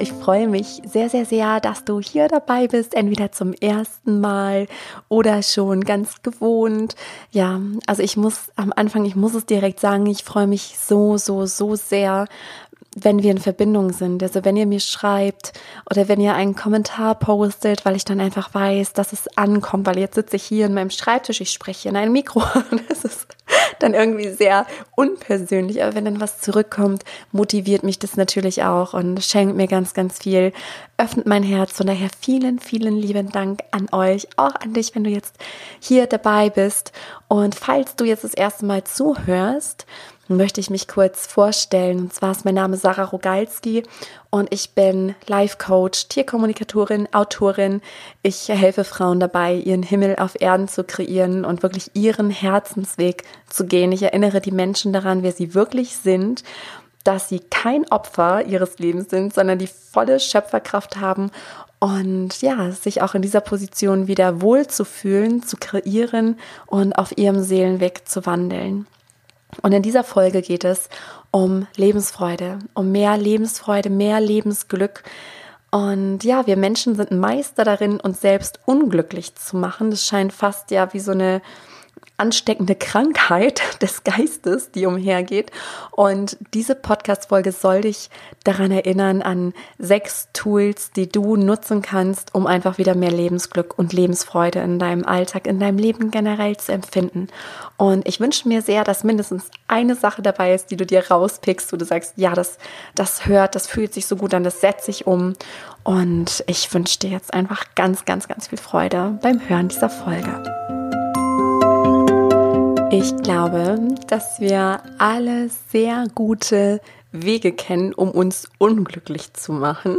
Ich freue mich sehr, sehr, sehr, dass du hier dabei bist, entweder zum ersten Mal oder schon ganz gewohnt. Ja, also ich muss am Anfang, ich muss es direkt sagen, ich freue mich so, so, so sehr, wenn wir in Verbindung sind. Also wenn ihr mir schreibt oder wenn ihr einen Kommentar postet, weil ich dann einfach weiß, dass es ankommt, weil jetzt sitze ich hier in meinem Schreibtisch, ich spreche in ein Mikro. Das ist dann irgendwie sehr unpersönlich. Aber wenn dann was zurückkommt, motiviert mich das natürlich auch und schenkt mir ganz, ganz viel, öffnet mein Herz. Von daher vielen, vielen lieben Dank an euch, auch an dich, wenn du jetzt hier dabei bist. Und falls du jetzt das erste Mal zuhörst, möchte ich mich kurz vorstellen. Und zwar ist mein Name Sarah Rogalski und ich bin Life Coach, Tierkommunikatorin, Autorin. Ich helfe Frauen dabei, ihren Himmel auf Erden zu kreieren und wirklich ihren Herzensweg zu gehen. Ich erinnere die Menschen daran, wer sie wirklich sind, dass sie kein Opfer ihres Lebens sind, sondern die volle Schöpferkraft haben und ja, sich auch in dieser Position wieder wohlzufühlen, zu kreieren und auf ihrem Seelenweg zu wandeln. Und in dieser Folge geht es um Lebensfreude, um mehr Lebensfreude, mehr Lebensglück. Und ja, wir Menschen sind Meister darin, uns selbst unglücklich zu machen. Das scheint fast ja wie so eine ansteckende Krankheit des Geistes, die umhergeht. Und diese Podcast-Folge soll dich daran erinnern an sechs Tools, die du nutzen kannst, um einfach wieder mehr Lebensglück und Lebensfreude in deinem Alltag, in deinem Leben generell zu empfinden. Und ich wünsche mir sehr, dass mindestens eine Sache dabei ist, die du dir rauspickst, wo du sagst, ja, das, das hört, das fühlt sich so gut an, das setze ich um. Und ich wünsche dir jetzt einfach ganz, ganz, ganz viel Freude beim Hören dieser Folge. Ich glaube, dass wir alle sehr gute Wege kennen, um uns unglücklich zu machen.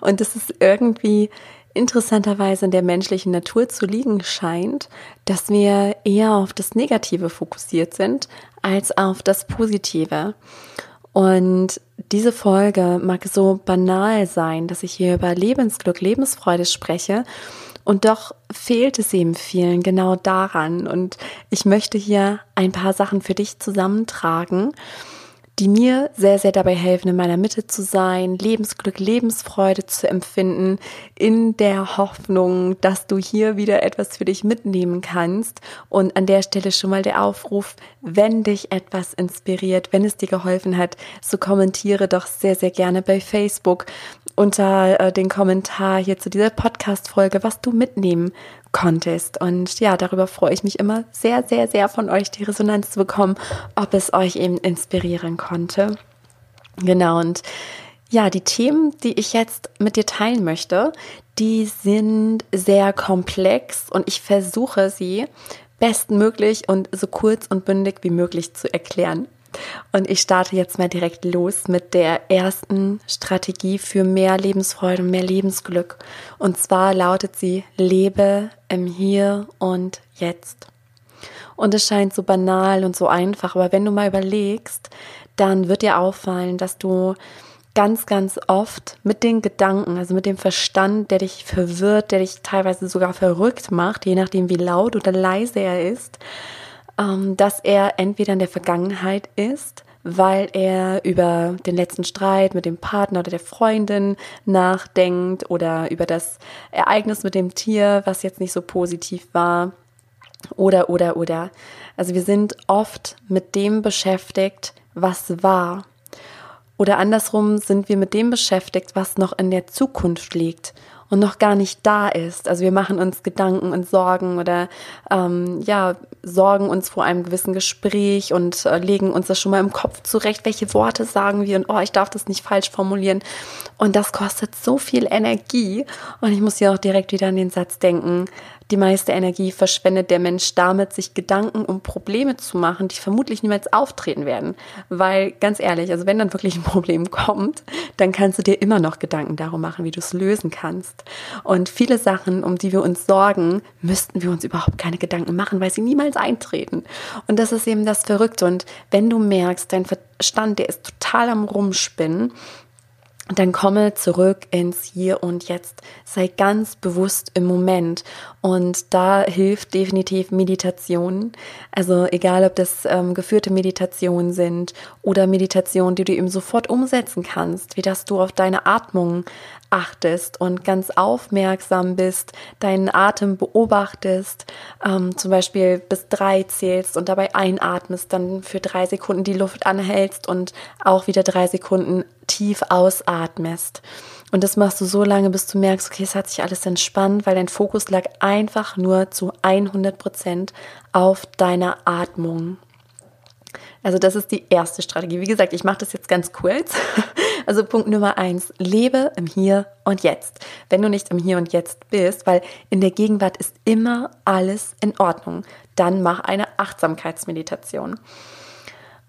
Und dass es irgendwie interessanterweise in der menschlichen Natur zu liegen scheint, dass wir eher auf das Negative fokussiert sind als auf das Positive. Und diese Folge mag so banal sein, dass ich hier über Lebensglück, Lebensfreude spreche. Und doch fehlt es eben vielen genau daran. Und ich möchte hier ein paar Sachen für dich zusammentragen, die mir sehr, sehr dabei helfen, in meiner Mitte zu sein, Lebensglück, Lebensfreude zu empfinden, in der Hoffnung, dass du hier wieder etwas für dich mitnehmen kannst. Und an der Stelle schon mal der Aufruf, wenn dich etwas inspiriert, wenn es dir geholfen hat, so kommentiere doch sehr, sehr gerne bei Facebook unter äh, den Kommentar hier zu dieser Podcast-Folge, was du mitnehmen konntest. Und ja, darüber freue ich mich immer sehr, sehr, sehr von euch die Resonanz zu bekommen, ob es euch eben inspirieren konnte. Genau, und ja, die Themen, die ich jetzt mit dir teilen möchte, die sind sehr komplex und ich versuche sie bestmöglich und so kurz und bündig wie möglich zu erklären. Und ich starte jetzt mal direkt los mit der ersten Strategie für mehr Lebensfreude und mehr Lebensglück. Und zwar lautet sie, lebe im Hier und Jetzt. Und es scheint so banal und so einfach, aber wenn du mal überlegst, dann wird dir auffallen, dass du ganz, ganz oft mit den Gedanken, also mit dem Verstand, der dich verwirrt, der dich teilweise sogar verrückt macht, je nachdem wie laut oder leise er ist, dass er entweder in der Vergangenheit ist, weil er über den letzten Streit mit dem Partner oder der Freundin nachdenkt oder über das Ereignis mit dem Tier, was jetzt nicht so positiv war. Oder, oder, oder. Also wir sind oft mit dem beschäftigt, was war. Oder andersrum sind wir mit dem beschäftigt, was noch in der Zukunft liegt und noch gar nicht da ist. Also wir machen uns Gedanken und Sorgen oder ähm, ja, sorgen uns vor einem gewissen Gespräch und äh, legen uns das schon mal im Kopf zurecht, welche Worte sagen wir und oh, ich darf das nicht falsch formulieren. Und das kostet so viel Energie. Und ich muss hier auch direkt wieder an den Satz denken, die meiste Energie verschwendet der Mensch damit, sich Gedanken um Probleme zu machen, die vermutlich niemals auftreten werden. Weil, ganz ehrlich, also wenn dann wirklich ein Problem kommt, dann kannst du dir immer noch Gedanken darum machen, wie du es lösen kannst. Und viele Sachen, um die wir uns sorgen, müssten wir uns überhaupt keine Gedanken machen, weil sie niemals eintreten. Und das ist eben das Verrückte. Und wenn du merkst, dein Verstand, der ist total am Rumspinnen, dann komme zurück ins Hier und Jetzt. Sei ganz bewusst im Moment. Und da hilft definitiv Meditation. Also egal, ob das ähm, geführte Meditationen sind oder Meditationen, die du eben sofort umsetzen kannst, wie dass du auf deine Atmung achtest und ganz aufmerksam bist, deinen Atem beobachtest, ähm, zum Beispiel bis drei zählst und dabei einatmest, dann für drei Sekunden die Luft anhältst und auch wieder drei Sekunden tief ausatmest. Und das machst du so lange, bis du merkst, okay, es hat sich alles entspannt, weil dein Fokus lag einfach nur zu 100 Prozent auf deiner Atmung. Also das ist die erste Strategie. Wie gesagt, ich mache das jetzt ganz kurz. Also Punkt Nummer eins, lebe im Hier und Jetzt. Wenn du nicht im Hier und Jetzt bist, weil in der Gegenwart ist immer alles in Ordnung, dann mach eine Achtsamkeitsmeditation.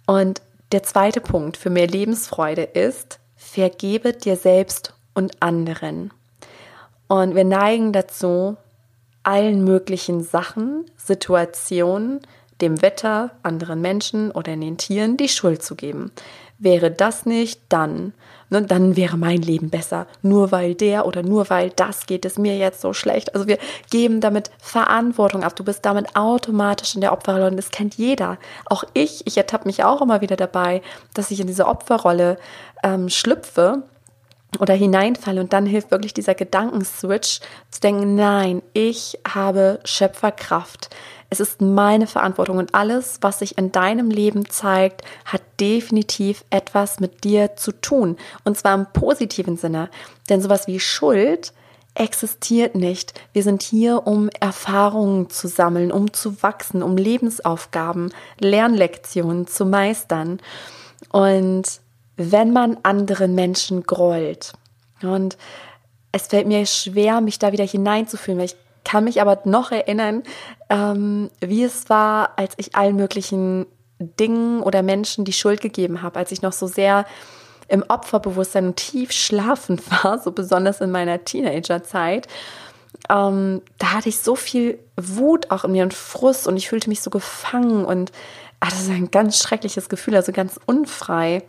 Und der zweite Punkt für mehr Lebensfreude ist, vergebe dir selbst und anderen. Und wir neigen dazu, allen möglichen Sachen, Situationen, dem Wetter, anderen Menschen oder den Tieren die Schuld zu geben. Wäre das nicht, dann, ne, dann wäre mein Leben besser. Nur weil der oder nur weil das geht es mir jetzt so schlecht. Also wir geben damit Verantwortung ab. Du bist damit automatisch in der Opferrolle und das kennt jeder. Auch ich, ich ertappe mich auch immer wieder dabei, dass ich in diese Opferrolle ähm, schlüpfe oder hineinfalle und dann hilft wirklich dieser Gedankenswitch zu denken, nein, ich habe Schöpferkraft. Es ist meine Verantwortung und alles, was sich in deinem Leben zeigt, hat definitiv etwas mit dir zu tun. Und zwar im positiven Sinne. Denn sowas wie Schuld existiert nicht. Wir sind hier, um Erfahrungen zu sammeln, um zu wachsen, um Lebensaufgaben, Lernlektionen zu meistern. Und wenn man anderen Menschen grollt, und es fällt mir schwer, mich da wieder hineinzufühlen, weil ich kann mich aber noch erinnern, ähm, wie es war, als ich allen möglichen Dingen oder Menschen die Schuld gegeben habe, als ich noch so sehr im Opferbewusstsein und tief schlafend war, so besonders in meiner Teenagerzeit. Ähm, da hatte ich so viel Wut auch in mir und Frust und ich fühlte mich so gefangen und ach, das ist ein ganz schreckliches Gefühl, also ganz unfrei.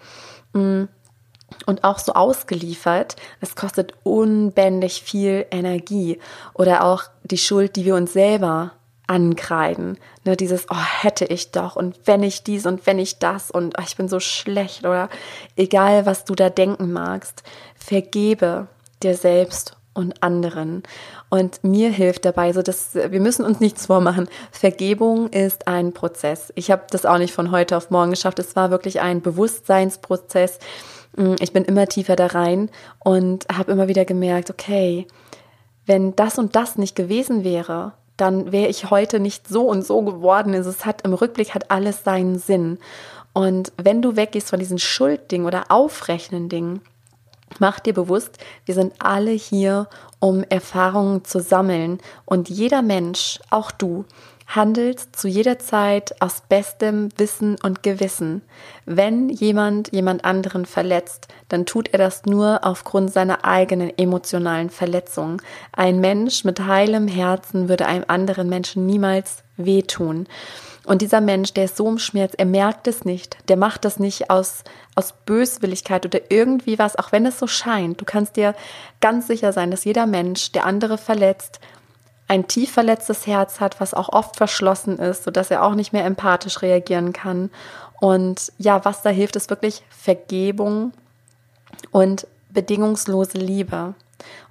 Mhm und auch so ausgeliefert. Es kostet unbändig viel Energie oder auch die Schuld, die wir uns selber ankreiden. Ne, dieses, oh, hätte ich doch und wenn ich dies und wenn ich das und oh, ich bin so schlecht oder egal, was du da denken magst, vergebe dir selbst und anderen. Und mir hilft dabei, so dass wir müssen uns nichts vormachen. Vergebung ist ein Prozess. Ich habe das auch nicht von heute auf morgen geschafft. Es war wirklich ein Bewusstseinsprozess Mm, ich bin immer tiefer da rein und habe immer wieder gemerkt, okay, wenn das und das nicht gewesen wäre, dann wäre ich heute nicht so und so geworden. Also es hat im Rückblick hat alles seinen Sinn. Und wenn du weggehst von diesen Schulddingen oder aufrechnen Dingen, mach dir bewusst, wir sind alle hier, um Erfahrungen zu sammeln. Und jeder Mensch, auch du, handelt zu jeder Zeit aus bestem Wissen und Gewissen. Wenn jemand jemand anderen verletzt, dann tut er das nur aufgrund seiner eigenen emotionalen Verletzung. Ein Mensch mit heilem Herzen würde einem anderen Menschen niemals wehtun. Und dieser Mensch, der ist so im Schmerz, er merkt es nicht. Der macht das nicht aus, aus Böswilligkeit oder irgendwie was, auch wenn es so scheint. Du kannst dir ganz sicher sein, dass jeder Mensch, der andere verletzt, ein tief verletztes Herz hat, was auch oft verschlossen ist, sodass er auch nicht mehr empathisch reagieren kann. Und ja, was da hilft, ist wirklich Vergebung und bedingungslose Liebe.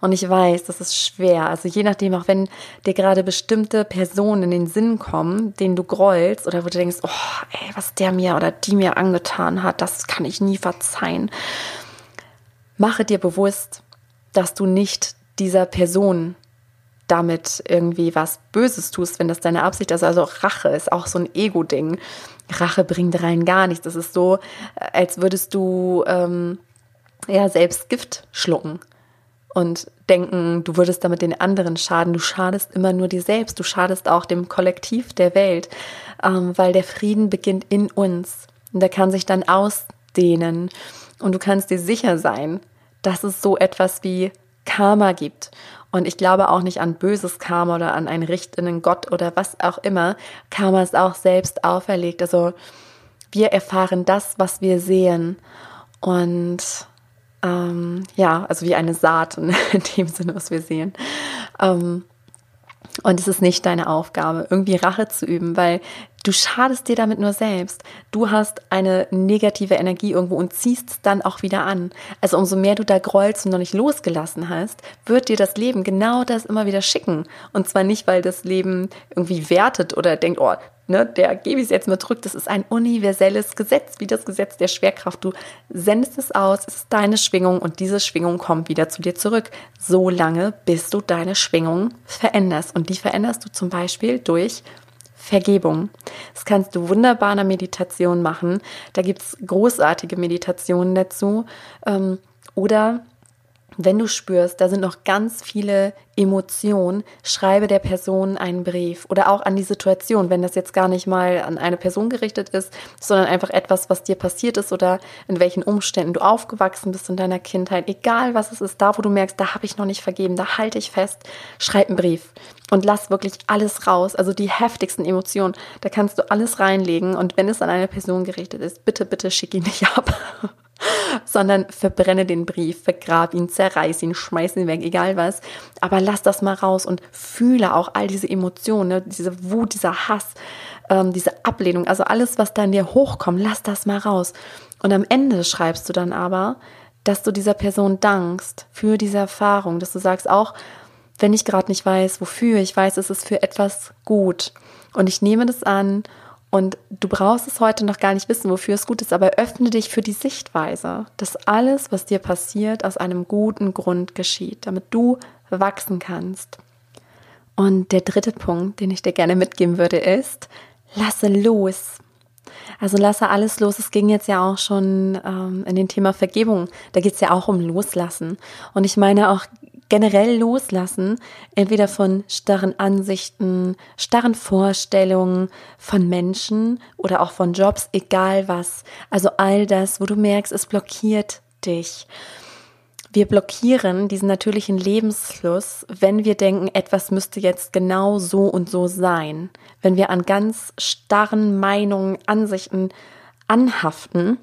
Und ich weiß, das ist schwer. Also je nachdem, auch wenn dir gerade bestimmte Personen in den Sinn kommen, denen du grollst oder wo du denkst, oh, ey, was der mir oder die mir angetan hat, das kann ich nie verzeihen. Mache dir bewusst, dass du nicht dieser Person damit irgendwie was Böses tust, wenn das deine Absicht ist. Also Rache ist auch so ein Ego-Ding. Rache bringt rein gar nichts. Das ist so, als würdest du ähm, ja selbst Gift schlucken und denken, du würdest damit den anderen schaden. Du schadest immer nur dir selbst. Du schadest auch dem Kollektiv der Welt, ähm, weil der Frieden beginnt in uns und der kann sich dann ausdehnen und du kannst dir sicher sein, dass es so etwas wie Karma gibt. Und ich glaube auch nicht an böses Karma oder an einen richtenden Gott oder was auch immer. Karma ist auch selbst auferlegt. Also wir erfahren das, was wir sehen. Und ähm, ja, also wie eine Saat in dem Sinne, was wir sehen. Ähm, und es ist nicht deine Aufgabe, irgendwie Rache zu üben, weil du schadest dir damit nur selbst. Du hast eine negative Energie irgendwo und ziehst es dann auch wieder an. Also umso mehr du da grollst und noch nicht losgelassen hast, wird dir das Leben genau das immer wieder schicken. Und zwar nicht, weil das Leben irgendwie wertet oder denkt, oh, ne, der gebe ich es jetzt mal zurück. Das ist ein universelles Gesetz, wie das Gesetz der Schwerkraft. Du sendest es aus, es ist deine Schwingung und diese Schwingung kommt wieder zu dir zurück. So lange, bis du deine Schwingung veränderst. Und die veränderst du zum Beispiel durch Vergebung. Das kannst du wunderbar in der Meditation machen. Da gibt es großartige Meditationen dazu. Ähm, oder wenn du spürst, da sind noch ganz viele Emotionen, schreibe der Person einen Brief oder auch an die Situation, wenn das jetzt gar nicht mal an eine Person gerichtet ist, sondern einfach etwas, was dir passiert ist oder in welchen Umständen du aufgewachsen bist in deiner Kindheit, egal was es ist, da wo du merkst, da habe ich noch nicht vergeben, da halte ich fest, schreib einen Brief und lass wirklich alles raus, also die heftigsten Emotionen, da kannst du alles reinlegen und wenn es an eine Person gerichtet ist, bitte, bitte schick ihn nicht ab. sondern verbrenne den Brief, vergrab ihn, zerreiß ihn, schmeiß ihn weg, egal was. Aber lass das mal raus und fühle auch all diese Emotionen, ne? diese Wut, dieser Hass, ähm, diese Ablehnung, also alles, was da in dir hochkommt, lass das mal raus. Und am Ende schreibst du dann aber, dass du dieser Person dankst für diese Erfahrung, dass du sagst auch, wenn ich gerade nicht weiß, wofür, ich weiß, es ist für etwas gut. Und ich nehme das an und du brauchst es heute noch gar nicht wissen, wofür es gut ist, aber öffne dich für die Sichtweise, dass alles, was dir passiert, aus einem guten Grund geschieht, damit du wachsen kannst. Und der dritte Punkt, den ich dir gerne mitgeben würde, ist, lasse los. Also lasse alles los. Es ging jetzt ja auch schon ähm, in den Thema Vergebung. Da geht es ja auch um Loslassen. Und ich meine auch generell loslassen, entweder von starren Ansichten, starren Vorstellungen von Menschen oder auch von Jobs, egal was. Also all das, wo du merkst, es blockiert dich. Wir blockieren diesen natürlichen Lebensfluss, wenn wir denken, etwas müsste jetzt genau so und so sein. Wenn wir an ganz starren Meinungen, Ansichten anhaften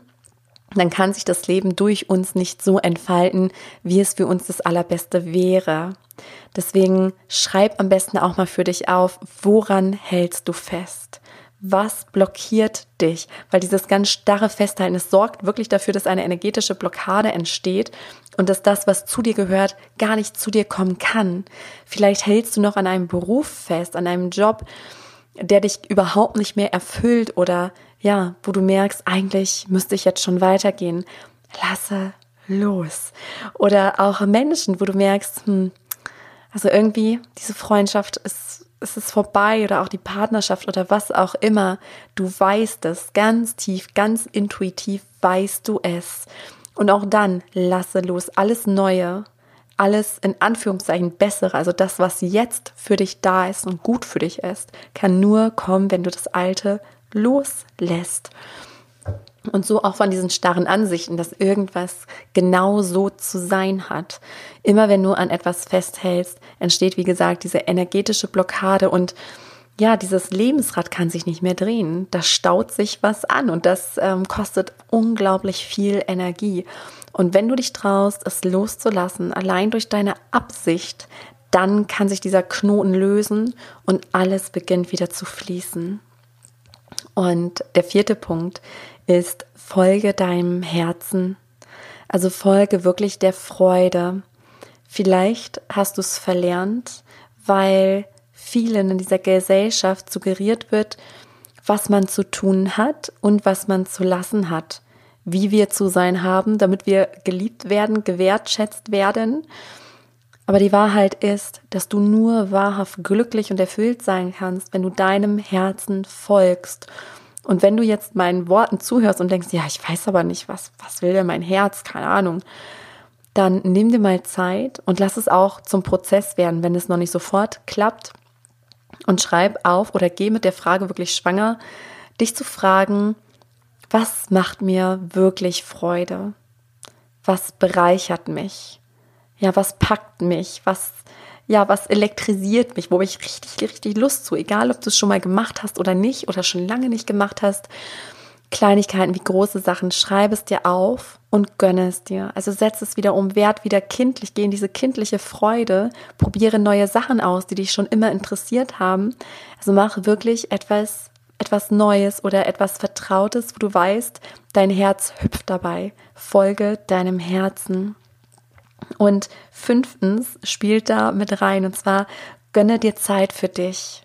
dann kann sich das Leben durch uns nicht so entfalten, wie es für uns das Allerbeste wäre. Deswegen schreib am besten auch mal für dich auf, woran hältst du fest? Was blockiert dich? Weil dieses ganz starre Festhalten, es sorgt wirklich dafür, dass eine energetische Blockade entsteht und dass das, was zu dir gehört, gar nicht zu dir kommen kann. Vielleicht hältst du noch an einem Beruf fest, an einem Job, der dich überhaupt nicht mehr erfüllt oder ja, wo du merkst, eigentlich müsste ich jetzt schon weitergehen. Lasse los. Oder auch Menschen, wo du merkst, hm, also irgendwie diese Freundschaft ist, ist es vorbei oder auch die Partnerschaft oder was auch immer. Du weißt es ganz tief, ganz intuitiv weißt du es. Und auch dann lasse los. Alles Neue alles in Anführungszeichen bessere, also das, was jetzt für dich da ist und gut für dich ist, kann nur kommen, wenn du das Alte loslässt. Und so auch von diesen starren Ansichten, dass irgendwas genau so zu sein hat. Immer wenn du an etwas festhältst, entsteht, wie gesagt, diese energetische Blockade und ja, dieses Lebensrad kann sich nicht mehr drehen. Da staut sich was an und das ähm, kostet unglaublich viel Energie. Und wenn du dich traust, es loszulassen, allein durch deine Absicht, dann kann sich dieser Knoten lösen und alles beginnt wieder zu fließen. Und der vierte Punkt ist, folge deinem Herzen. Also folge wirklich der Freude. Vielleicht hast du es verlernt, weil vielen in dieser Gesellschaft suggeriert wird, was man zu tun hat und was man zu lassen hat wie wir zu sein haben, damit wir geliebt werden, gewertschätzt werden. Aber die Wahrheit ist, dass du nur wahrhaft glücklich und erfüllt sein kannst, wenn du deinem Herzen folgst. Und wenn du jetzt meinen Worten zuhörst und denkst, ja, ich weiß aber nicht, was, was will denn mein Herz, keine Ahnung, dann nimm dir mal Zeit und lass es auch zum Prozess werden, wenn es noch nicht sofort klappt. Und schreib auf oder geh mit der Frage wirklich schwanger, dich zu fragen, was macht mir wirklich Freude? Was bereichert mich? Ja, was packt mich? Was, ja, was elektrisiert mich? Wo habe ich richtig, richtig Lust zu? Egal, ob du es schon mal gemacht hast oder nicht oder schon lange nicht gemacht hast. Kleinigkeiten wie große Sachen, schreibe es dir auf und gönne es dir. Also setz es wieder um, werd wieder kindlich, geh in diese kindliche Freude, probiere neue Sachen aus, die dich schon immer interessiert haben. Also mach wirklich etwas, etwas Neues oder etwas Vertrautes, wo du weißt, dein Herz hüpft dabei. Folge deinem Herzen. Und fünftens spielt da mit rein, und zwar gönne dir Zeit für dich.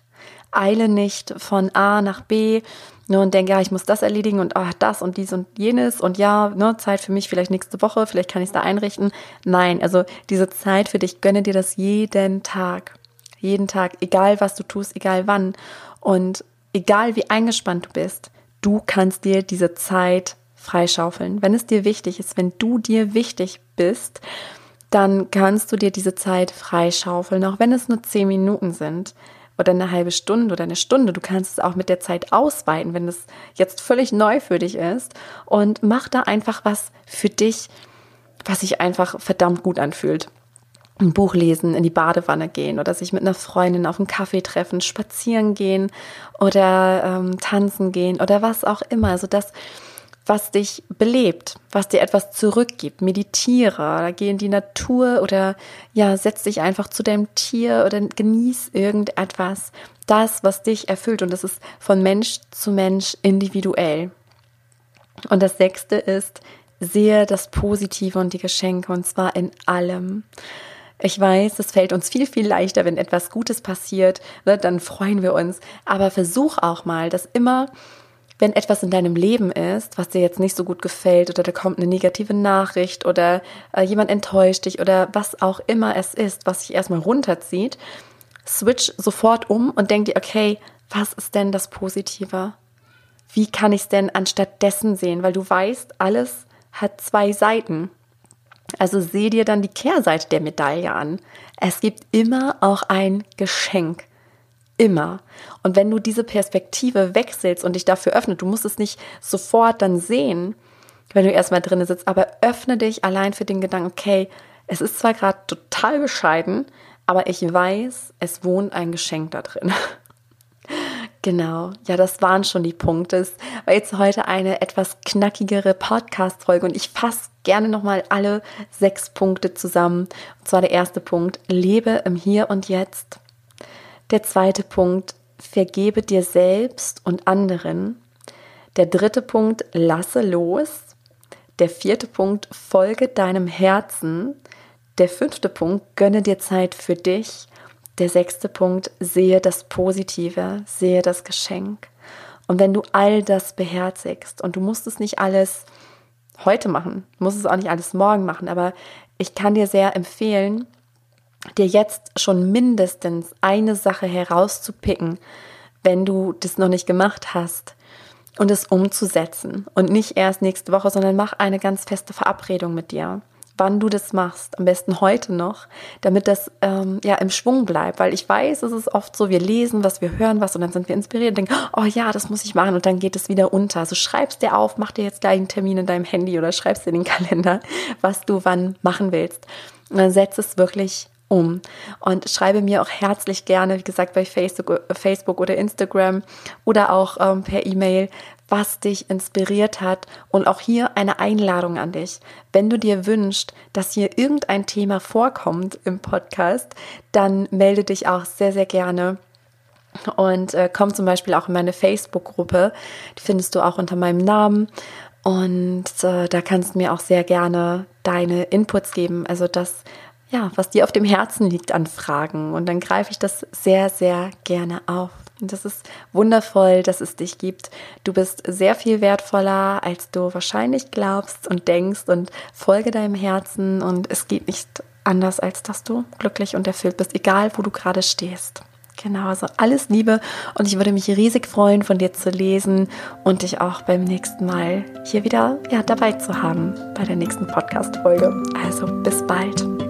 Eile nicht von A nach B ne, und denke, ja, ich muss das erledigen und ach, das und dies und jenes und ja, ne, Zeit für mich vielleicht nächste Woche, vielleicht kann ich es da einrichten. Nein, also diese Zeit für dich, gönne dir das jeden Tag. Jeden Tag, egal was du tust, egal wann. Und egal wie eingespannt du bist, du kannst dir diese Zeit freischaufeln. Wenn es dir wichtig ist, wenn du dir wichtig bist, dann kannst du dir diese Zeit freischaufeln, auch wenn es nur zehn Minuten sind oder eine halbe Stunde oder eine Stunde. Du kannst es auch mit der Zeit ausweiten, wenn es jetzt völlig neu für dich ist. Und mach da einfach was für dich, was sich einfach verdammt gut anfühlt. Ein Buch lesen, in die Badewanne gehen oder sich mit einer Freundin auf einen Kaffee treffen, spazieren gehen oder ähm, tanzen gehen oder was auch immer. Also das, was dich belebt, was dir etwas zurückgibt. Meditiere oder geh in die Natur oder ja, setz dich einfach zu deinem Tier oder genieß irgendetwas. Das, was dich erfüllt. Und das ist von Mensch zu Mensch individuell. Und das sechste ist, sehe das Positive und die Geschenke und zwar in allem. Ich weiß, es fällt uns viel, viel leichter, wenn etwas Gutes passiert, ne, dann freuen wir uns. Aber versuch auch mal, das immer wenn etwas in deinem Leben ist, was dir jetzt nicht so gut gefällt oder da kommt eine negative Nachricht oder äh, jemand enttäuscht dich oder was auch immer es ist, was sich erstmal runterzieht, switch sofort um und denk dir, okay, was ist denn das Positive? Wie kann ich es denn anstatt dessen sehen? Weil du weißt, alles hat zwei Seiten. Also seh dir dann die Kehrseite der Medaille an. Es gibt immer auch ein Geschenk. Immer. Und wenn du diese Perspektive wechselst und dich dafür öffnest, du musst es nicht sofort dann sehen, wenn du erstmal drin sitzt, aber öffne dich allein für den Gedanken, okay, es ist zwar gerade total bescheiden, aber ich weiß, es wohnt ein Geschenk da drin. Genau, ja, das waren schon die Punkte. Es war jetzt heute eine etwas knackigere Podcast-Folge und ich fasse gerne nochmal alle sechs Punkte zusammen. Und zwar der erste Punkt, lebe im Hier und Jetzt. Der zweite Punkt, vergebe dir selbst und anderen. Der dritte Punkt, lasse los. Der vierte Punkt, folge deinem Herzen. Der fünfte Punkt, gönne dir Zeit für dich. Der sechste Punkt, sehe das Positive, sehe das Geschenk. Und wenn du all das beherzigst und du musst es nicht alles heute machen, musst es auch nicht alles morgen machen, aber ich kann dir sehr empfehlen, dir jetzt schon mindestens eine Sache herauszupicken, wenn du das noch nicht gemacht hast und es umzusetzen und nicht erst nächste Woche, sondern mach eine ganz feste Verabredung mit dir, wann du das machst, am besten heute noch, damit das ähm, ja im Schwung bleibt, weil ich weiß, es ist oft so, wir lesen was, wir hören was und dann sind wir inspiriert und denken, oh ja, das muss ich machen und dann geht es wieder unter. Also schreibst dir auf, mach dir jetzt gleich einen Termin in deinem Handy oder schreibst dir in den Kalender, was du wann machen willst. Und dann setz es wirklich um. Und schreibe mir auch herzlich gerne, wie gesagt, bei Facebook, oder Instagram oder auch ähm, per E-Mail, was dich inspiriert hat. Und auch hier eine Einladung an dich. Wenn du dir wünschst, dass hier irgendein Thema vorkommt im Podcast, dann melde dich auch sehr, sehr gerne und äh, komm zum Beispiel auch in meine Facebook-Gruppe. Die findest du auch unter meinem Namen. Und äh, da kannst du mir auch sehr gerne deine Inputs geben. Also das, ja, was dir auf dem Herzen liegt an Fragen. Und dann greife ich das sehr, sehr gerne auf. Und das ist wundervoll, dass es dich gibt. Du bist sehr viel wertvoller, als du wahrscheinlich glaubst und denkst und folge deinem Herzen. Und es geht nicht anders, als dass du glücklich und erfüllt bist, egal wo du gerade stehst. Genau, also alles Liebe und ich würde mich riesig freuen, von dir zu lesen und dich auch beim nächsten Mal hier wieder ja, dabei zu haben bei der nächsten Podcast-Folge. Also bis bald.